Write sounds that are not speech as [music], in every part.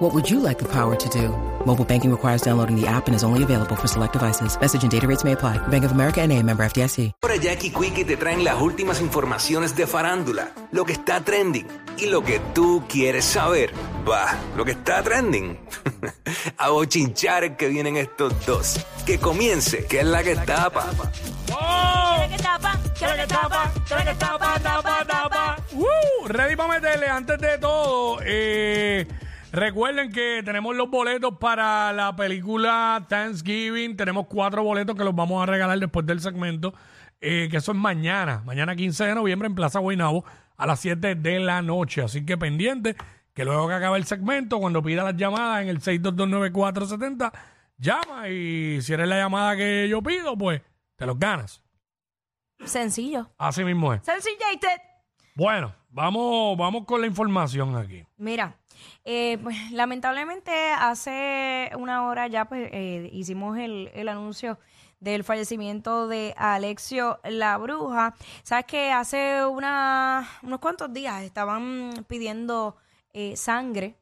What would you like the power to do? Mobile banking requires downloading the app and is only available for select devices. Message and data rates may apply. Bank of America and a member FDIC. Ahora Jackie Quickie te traen las últimas informaciones de farándula, lo que está trending y lo que tú quieres saber. Va, lo que está trending. [laughs] A bochinchar que vienen estos dos. Que comience, que es la que tapa. ¿Quiere que tapa? ¿Quiere que tapa? ¿Quiere que tapa? Tapa, tapa. ¡Uh! Ready para meterle. Antes de todo, eh, recuerden que tenemos los boletos para la película Thanksgiving. Tenemos cuatro boletos que los vamos a regalar después del segmento. eh, que eso es mañana, mañana 15 de noviembre en Plaza Guaynabo a las 7 de la noche. Así que pendiente que luego que acabe el segmento, cuando pida las llamadas en el 6229470, llama y si eres la llamada que yo pido, pues te los ganas. Sencillo. Así mismo es. Sencillate. Bueno, vamos, vamos con la información aquí. Mira, eh, pues lamentablemente hace una hora ya pues eh, hicimos el, el anuncio del fallecimiento de Alexio La Bruja. Sabes que hace una, unos cuantos días estaban pidiendo eh, sangre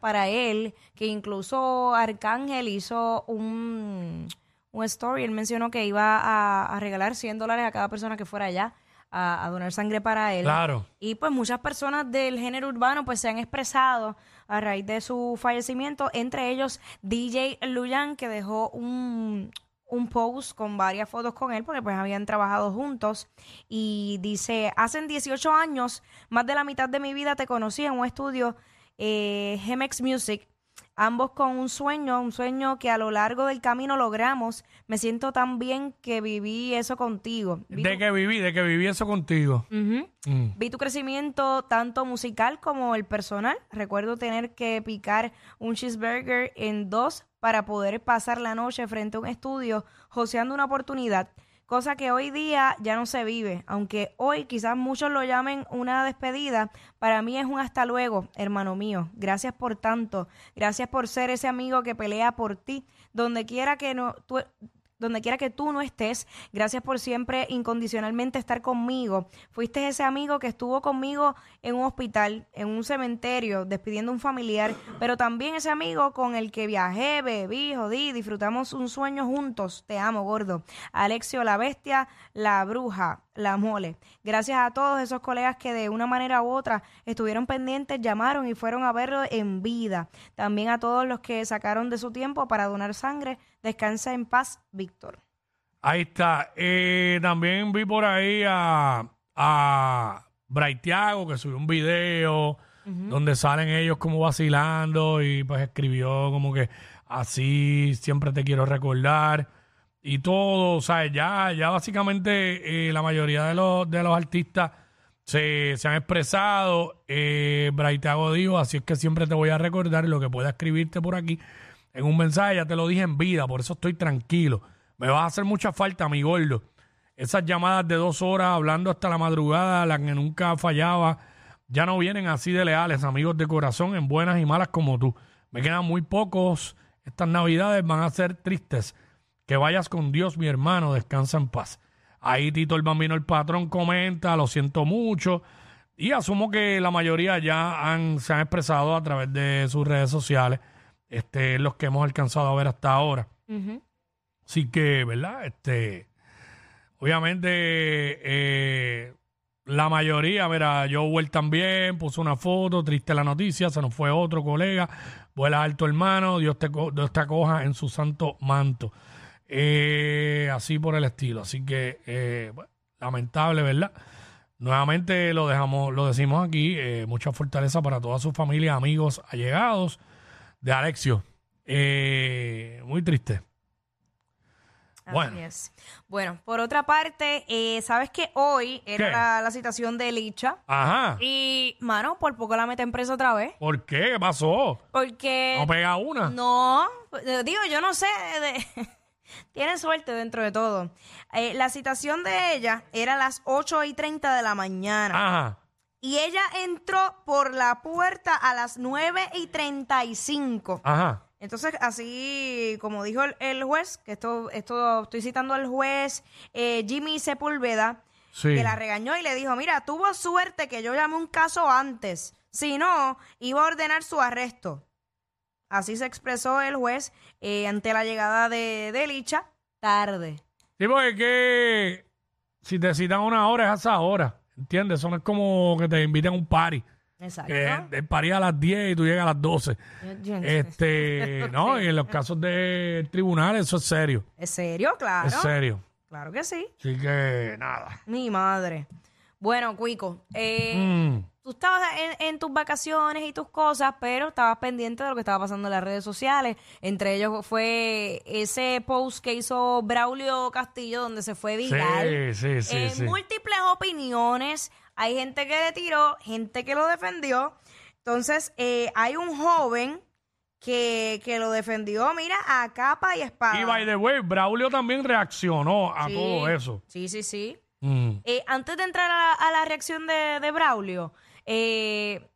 para él, que incluso Arcángel hizo un, un story. Él mencionó que iba a, a regalar 100 dólares a cada persona que fuera allá a, a donar sangre para él. Claro. Y pues muchas personas del género urbano pues se han expresado a raíz de su fallecimiento, entre ellos DJ Luyan que dejó un, un post con varias fotos con él porque pues habían trabajado juntos y dice, hace 18 años, más de la mitad de mi vida te conocí en un estudio eh, Gemex Music ambos con un sueño, un sueño que a lo largo del camino logramos. Me siento tan bien que viví eso contigo. Vi De tu- que viví, de que viví eso contigo. Mm. Vi tu crecimiento tanto musical como el personal. Recuerdo tener que picar un cheeseburger en dos para poder pasar la noche frente a un estudio joseando una oportunidad, cosa que hoy día ya no se vive. Aunque hoy quizás muchos lo llamen una despedida, para mí es un hasta luego, hermano mío. Gracias por tanto. Gracias por ser ese amigo que pelea por ti, donde quiera que no donde quiera que tú no estés, gracias por siempre incondicionalmente estar conmigo. Fuiste ese amigo que estuvo conmigo en un hospital, en un cementerio, despidiendo a un familiar, pero también ese amigo con el que viajé, bebí, jodí, disfrutamos un sueño juntos. Te amo, gordo. Alexio, la bestia, la bruja, la mole. Gracias a todos esos colegas que de una manera u otra estuvieron pendientes, llamaron y fueron a verlo en vida. También a todos los que sacaron de su tiempo para donar sangre. Descansa en paz, Víctor. Ahí está. Eh, también vi por ahí a, a Braithiago que subió un video donde salen ellos como vacilando y pues escribió como que así siempre te quiero recordar y todo, o sea, ya, ya básicamente eh, la mayoría de los, de los artistas se, se han expresado. Eh, Braithiago dijo, así es que siempre te voy a recordar lo que pueda escribirte por aquí en un mensaje, ya te lo dije en vida, por eso estoy tranquilo. Me va a hacer mucha falta, mi gordo. Esas llamadas de dos horas hablando hasta la madrugada, las que nunca fallaba, ya no vienen así de leales, amigos de corazón, en buenas y malas como tú. Me quedan muy pocos. Estas navidades van a ser tristes. Que vayas con Dios, mi hermano, descansa en paz. Ahí Tito el Bambino, el patrón, comenta, lo siento mucho. Y asumo que la mayoría ya han, se han expresado a través de sus redes sociales, este, los que hemos alcanzado a ver hasta ahora. Así que, ¿verdad? Este, obviamente, eh, la mayoría, mira, Joel también puso una foto, triste la noticia, se nos fue otro colega, vuela alto hermano, Dios te, Dios te acoja en su santo manto. Eh, así por el estilo. Así que, eh, lamentable, ¿verdad? Nuevamente lo dejamos, lo decimos aquí, mucha fortaleza para toda su familia, amigos, allegados de Alexio. Muy triste. Así Bueno. es. Bueno, por otra parte, eh, sabes que hoy era ¿Qué? la, la citación de Licha. Ajá. Y, mano, por poco la meten presa otra vez. ¿Por qué? ¿Qué pasó? Porque. ¿No pega una? No, eh, digo, yo no sé. de- [laughs] Tiene suerte dentro de todo. Eh, la citación de ella era a las 8 y 30 de la mañana. Ajá. Y ella entró por la puerta a las 9 y 35. Ajá. Entonces, así como dijo el, el juez, que esto, esto estoy citando al juez eh, Jimmy Sepúlveda, Sí. que la regañó y le dijo, mira, tuvo suerte que yo llamé un caso antes, si no, iba a ordenar su arresto. Así se expresó el juez eh, ante la llegada de, de Licha tarde. Sí, porque es que si te citan una hora es a esa hora. ¿Entiendes? Eso no es como que te inviten a un party. Exacto. El party es a las 10 y tú llegas a las 12. Yo- yo- Este, [laughs] no, y en los casos de tribunales eso es serio. ¿Es serio? Claro. Es serio. Claro que sí. Así que nada. Mi madre. Bueno, Cuico, eh, Mm. tú estabas en, en tus vacaciones y tus cosas, pero estabas pendiente de lo que estaba pasando en las redes sociales. Entre ellos fue ese post que hizo Braulio Castillo, donde se fue viral. Sí, sí, sí, Eh, sí. Múltiples opiniones. Hay gente que le tiró, gente que lo defendió. Entonces, eh, hay un joven que, que lo defendió, mira, a capa y espada. Y by the way, Braulio también reaccionó a Sí. todo eso. Sí, sí, sí. Mm. Eh, antes de entrar a la, a la reacción de, de Braulio, eh,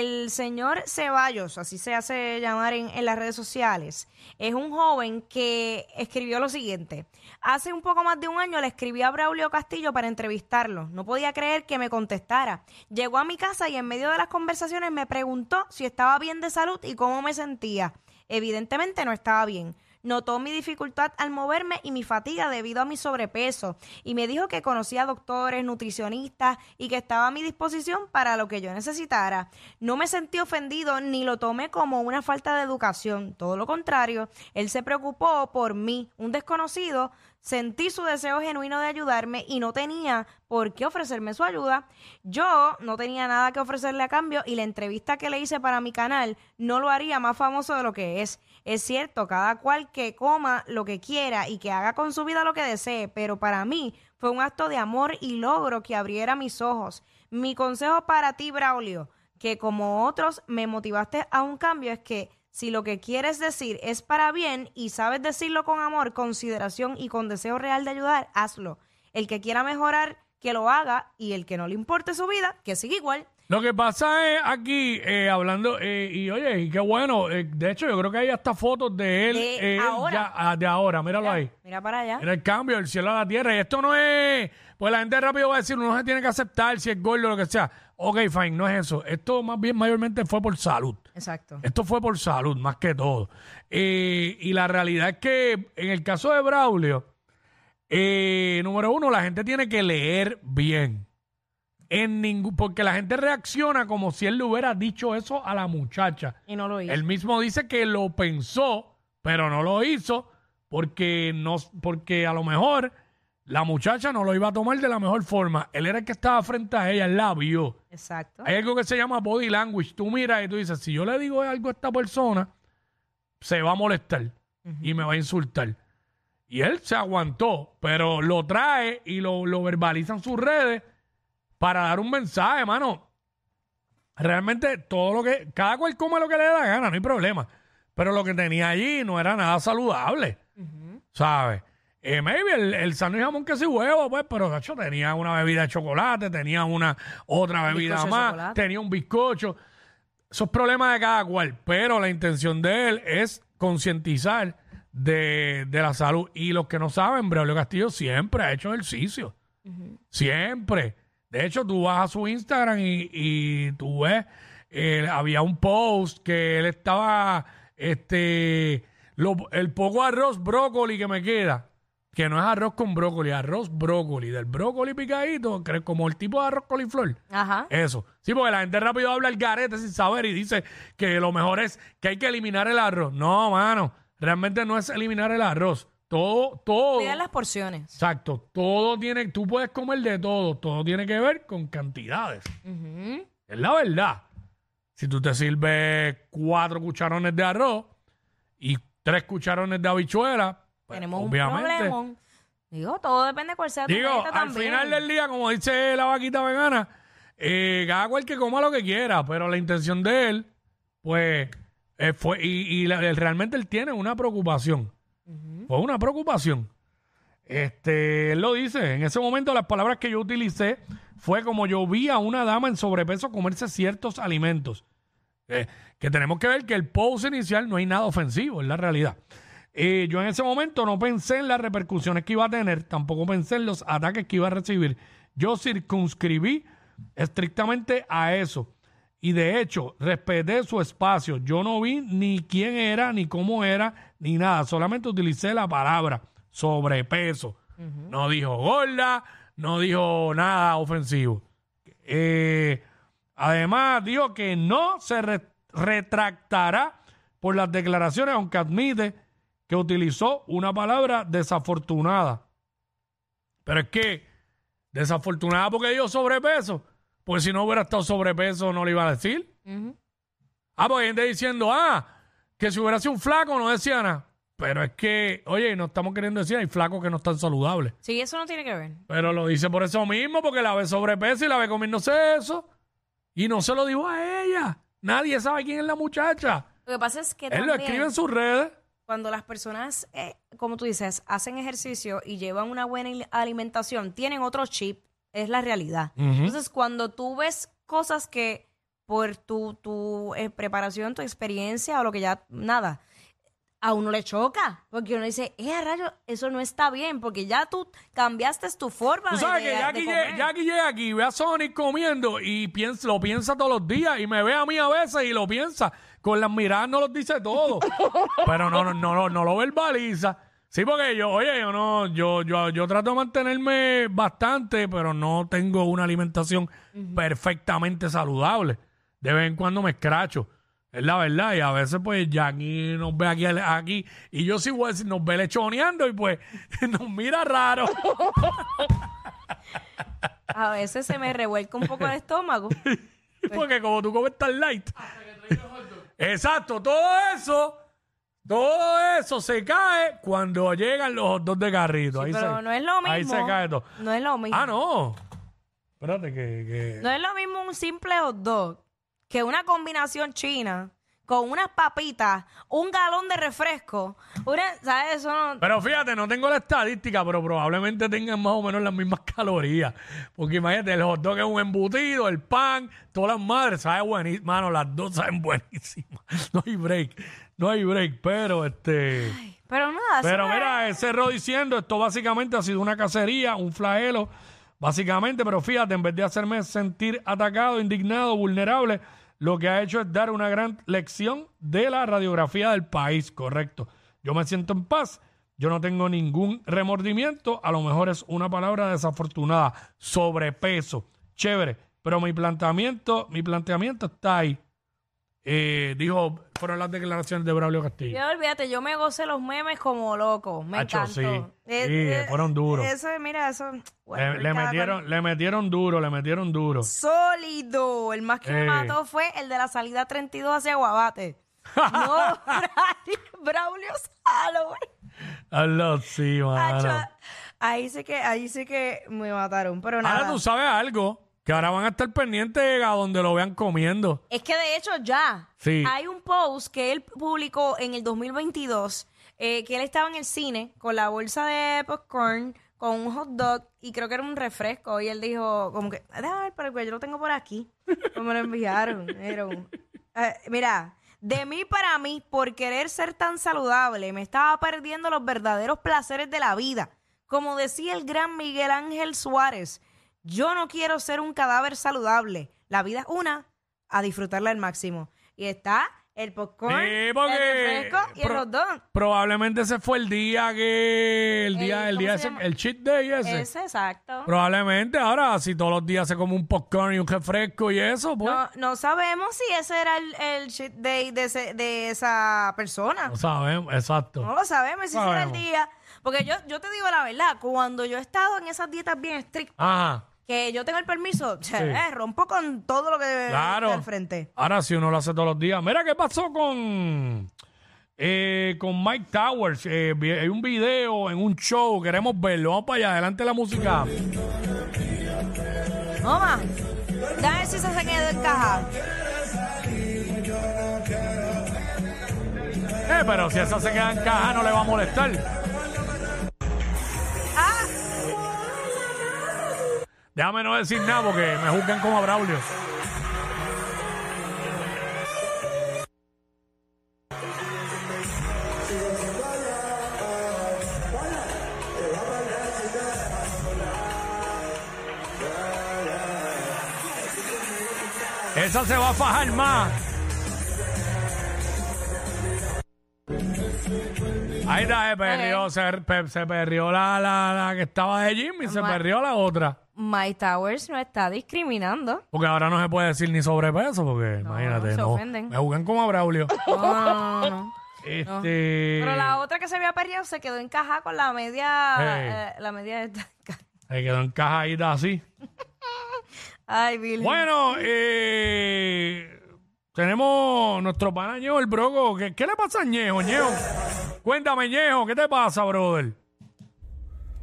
el señor Ceballos, así se hace llamar en, en las redes sociales, es un joven que escribió lo siguiente. Hace un poco más de un año le escribí a Braulio Castillo para entrevistarlo. No podía creer que me contestara. Llegó a mi casa y en medio de las conversaciones me preguntó si estaba bien de salud y cómo me sentía. Evidentemente no estaba bien. Notó mi dificultad al moverme y mi fatiga debido a mi sobrepeso y me dijo que conocía doctores, nutricionistas y que estaba a mi disposición para lo que yo necesitara. No me sentí ofendido ni lo tomé como una falta de educación. Todo lo contrario, él se preocupó por mí, un desconocido. Sentí su deseo genuino de ayudarme y no tenía por qué ofrecerme su ayuda. Yo no tenía nada que ofrecerle a cambio y la entrevista que le hice para mi canal no lo haría más famoso de lo que es. Es cierto, cada cual que coma lo que quiera y que haga con su vida lo que desee, pero para mí fue un acto de amor y logro que abriera mis ojos. Mi consejo para ti, Braulio, que como otros me motivaste a un cambio, es que si lo que quieres decir es para bien y sabes decirlo con amor, consideración y con deseo real de ayudar, hazlo. El que quiera mejorar, que lo haga y el que no le importe su vida, que siga igual. Lo que pasa es aquí, eh, hablando, eh, y oye, y qué bueno, eh, de hecho yo creo que hay hasta fotos de él, De eh, él ahora. ya, ah, de ahora, míralo ahí. Mira para allá. Mira el cambio del cielo a la tierra. Y esto no es, pues la gente rápido va a decir, uno se tiene que aceptar si es gordo o lo que sea. Ok, fine, no es eso. Esto más bien mayormente fue por salud. Exacto. Esto fue por salud, más que todo. Eh, y la realidad es que en el caso de Braulio, eh, número uno, la gente tiene que leer bien. En ningún, porque la gente reacciona como si él le hubiera dicho eso a la muchacha. Y no lo hizo. Él mismo dice que lo pensó, pero no lo hizo porque no, porque a lo mejor la muchacha no lo iba a tomar de la mejor forma. Él era el que estaba frente a ella, él la vio. Exacto. Hay algo que se llama body language. Tú miras y tú dices, si yo le digo algo a esta persona, se va a molestar y me va a insultar. Y él se aguantó, pero lo trae y lo, lo verbaliza en sus redes para dar un mensaje, mano. Realmente todo lo que, cada cual come lo que le dé la gana, no hay problema. Pero lo que tenía allí no era nada saludable, ¿sabes? Eh, maybe el, el sándwich de jamón que sí huevo, pues, pero cacho, tenía una bebida de chocolate, tenía una otra bebida de más, tenía un bizcocho. Esos problemas de cada cual, pero la intención de él es concientizar de, de la salud. Y los que no saben, Braulio Castillo siempre ha hecho ejercicio. Siempre. De hecho, tú vas a su Instagram y, y tú ves, eh, había un post que él estaba, este, lo- el poco arroz brócoli que me queda, que no es arroz con brócoli, arroz brócoli, del brócoli picadito, que es como el tipo de arroz coliflor. Ajá. Eso. Sí, porque la gente rápido habla el garete sin saber y dice que lo mejor es que hay que eliminar el arroz. No, mano. Realmente no es eliminar el arroz. Todo, todo. Las porciones. Exacto. Todo tiene, tú puedes comer de todo. Todo tiene que ver con cantidades. Ujú. Es la verdad. Si tú te sirves cuatro cucharones de arroz y tres cucharones de habichuela, pues, Tenemos obviamente. un problema. Digo, todo depende de cuál sea tu Digo, dieta al también. final del día, como dice la vaquita vegana, eh, cada cual que coma lo que quiera, pero la intención de él, pues, eh, fue, y, y la- realmente él tiene una preocupación. Fue una preocupación. Este, él lo dice, en ese momento las palabras que yo utilicé fue como yo vi a una dama en sobrepeso comerse ciertos alimentos. Eh, que tenemos que ver que el post inicial no hay nada ofensivo, es la realidad. Eh, yo en ese momento no pensé en las repercusiones que iba a tener, tampoco pensé en los ataques que iba a recibir. Yo circunscribí estrictamente a eso. Y de hecho, respeté su espacio. Yo no vi ni quién era, ni cómo era, ni nada. Solamente utilicé la palabra sobrepeso. No dijo gorda, no dijo nada ofensivo. Eh, además, dijo que no se retractará por las declaraciones, aunque admite que utilizó una palabra desafortunada. Pero es que, desafortunada porque dijo sobrepeso. Pues si no hubiera estado sobrepeso, no le iba a decir. Ah, pues gente diciendo, ah, que si hubiera sido un flaco, no decía nada. Pero es que, oye, no estamos queriendo decir, hay flacos que no están saludables. Sí, eso no tiene que ver. Pero lo dice por eso mismo, porque la ve sobrepeso y la ve comiéndose eso. Y no se lo dijo a ella. Nadie sabe quién es la muchacha. Lo que pasa es que Él lo escribe en sus redes. Cuando las personas, eh, como tú dices, hacen ejercicio y llevan una buena alimentación, tienen otro chip es la realidad. Entonces, cuando tú ves cosas que por tu, tu eh, preparación, tu experiencia o lo que ya, nada, a uno le choca, porque uno dice, eh, rayo, eso no está bien, porque ya tú cambiaste tu forma ¿Tú sabes que ya aquí llega aquí, ve a Sonic comiendo y piensa, lo piensa todos los días y me ve a mí a veces y lo piensa. Con las miradas no lo dice todo, [laughs] pero no, no, no, no lo verbaliza. Sí, porque yo, oye, yo no, yo, yo, yo trato de mantenerme bastante, pero no tengo una alimentación perfectamente saludable. De vez en cuando me escracho. Es la verdad. Y a veces, pues, Jackie nos ve aquí, aquí y yo sí voy a decir, nos ve lechoneando y pues [laughs] nos mira raro. [laughs] A veces se me revuelca un poco el estómago. [laughs] porque como tú comes tan light. Exacto, todo eso todo eso se cae cuando llegan los dos de carrito. ahí pero no es lo mismo. Ahí se cae todo. No es lo mismo. Ah, no. Espérate que, No es lo mismo un simple hot dog que una combinación china con unas papitas, un galón de refresco. ¿Sabes? Eso no... Pero fíjate, no tengo la estadística, pero probablemente tengan más o menos las mismas [laughs] calorías. Porque imagínate, el hot dog es un embutido, el pan, todas las madres, sabe buenísimo. Mano, las dos saben [laughs] buenísimas. No hay break. No hay break, pero este. pero nada, Pero mira, cerró diciendo, esto básicamente ha sido una cacería, un flagelo, básicamente, pero fíjate, en vez de hacerme sentir atacado, indignado, vulnerable, lo que ha hecho es dar una gran lección de la radiografía del país, correcto. Yo me siento en paz, yo no tengo ningún remordimiento, a lo mejor es una palabra desafortunada, sobrepeso, chévere, pero mi planteamiento, mi planteamiento está ahí. Eh, dijo, fueron las declaraciones de Braulio Castillo. Yo olvídate, yo me gocé los memes como loco. Me encantó. Sí, eh, eh, fueron duros. Eso, mira, eso. le, metieron, le metieron duro, le metieron duro. Sólido. El más que me mató fue el de la salida 32 hacia Guabate. [laughs] no, Braulio Salo, sí, mano. Ahí sí que, ahí sí que me mataron, pero nada. Ahora tú sabes algo. Que ahora van a estar pendientes a donde lo vean comiendo. Es que de hecho ya hay un post que él publicó en el 2022 eh, que él estaba en el cine con la bolsa de popcorn, con un hot dog y creo que era un refresco. Y él dijo, como que, déjame ver, pero yo lo tengo por aquí. Como me lo enviaron. [laughs] Eh, mira, de mí para mí, por querer ser tan saludable, me estaba perdiendo los verdaderos placeres de la vida. Como decía el gran Miguel Ángel Suárez. Yo no quiero ser un cadáver saludable. La vida es una, a disfrutarla al máximo. Y está el popcorn, el refresco y el hot dog. Probablemente ese fue el día que. El día, el, día ese, el cheat day ese. Ese, exacto. Probablemente ahora, si todos los días se come un popcorn y un refresco y eso, pues. No, no sabemos si ese era el, el cheat day de, de esa persona. No sabemos, exacto. No lo sabemos si ese era el día. Porque yo, yo te digo la verdad, cuando yo he estado en esas dietas bien estrictas. Ajá que yo tengo el permiso, eh, rompo con todo lo que claro. al frente. Ahora si uno lo hace todos los días. Mira qué pasó con eh, con Mike Towers. Eh, hay un video en un show, queremos verlo. Vamos para allá, adelante la música. Toma. Dame si se quedó en caja. Eh, pero si esa se queda en caja no le va a molestar. Déjame no decir nada porque me juzgan como a Braulio. Esa se va a fajar más. Ahí está, se perrió, se, se perrió la, la, la que estaba de Jimmy, se perrió la otra. My Towers no está discriminando. Porque ahora no se puede decir ni sobrepeso, porque imagínate, se no. ofenden. Me jugan como a Braulio. [laughs] No, no, no, no. este. Pero la otra que se había perdido se quedó encajada con la media. Hey. eh, la media esta. [laughs] Se quedó encajadita así. Ay, Virgen. Bueno, eh, tenemos nuestro pana Ñejo, el broco. ¿Qué, qué le pasa a Ñejo, Ñejo? Cuéntame, Ñejo, ¿qué te pasa, brother?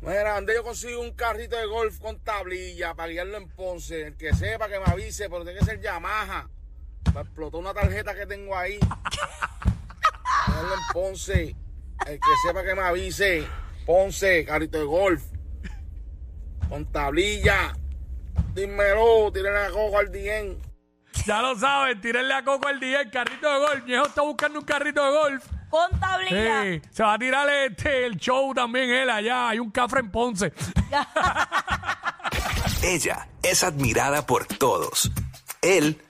Mira, donde yo consigo un carrito de golf con tablilla para guiarlo en Ponce. El que sepa que me avise, pero tiene que ser Yamaha. Me explotó una tarjeta que tengo ahí. Guiarlo en Ponce. El que sepa que me avise. Ponce, carrito de golf. Con tablilla. Dímelo, tírenle a cojo al dien. Ya lo saben, tírenle a Coco día el carrito de golf. Ñejo está buscando un carrito de golf. Con tablilla. Sí, se va a tirar este, el show también él allá. Hay un cafre en Ponce. [laughs] Ella es admirada por todos. Él,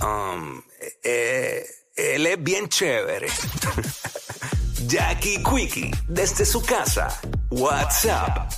um, eh, él es bien chévere. [laughs] Jackie Quickie, desde su casa. WhatsApp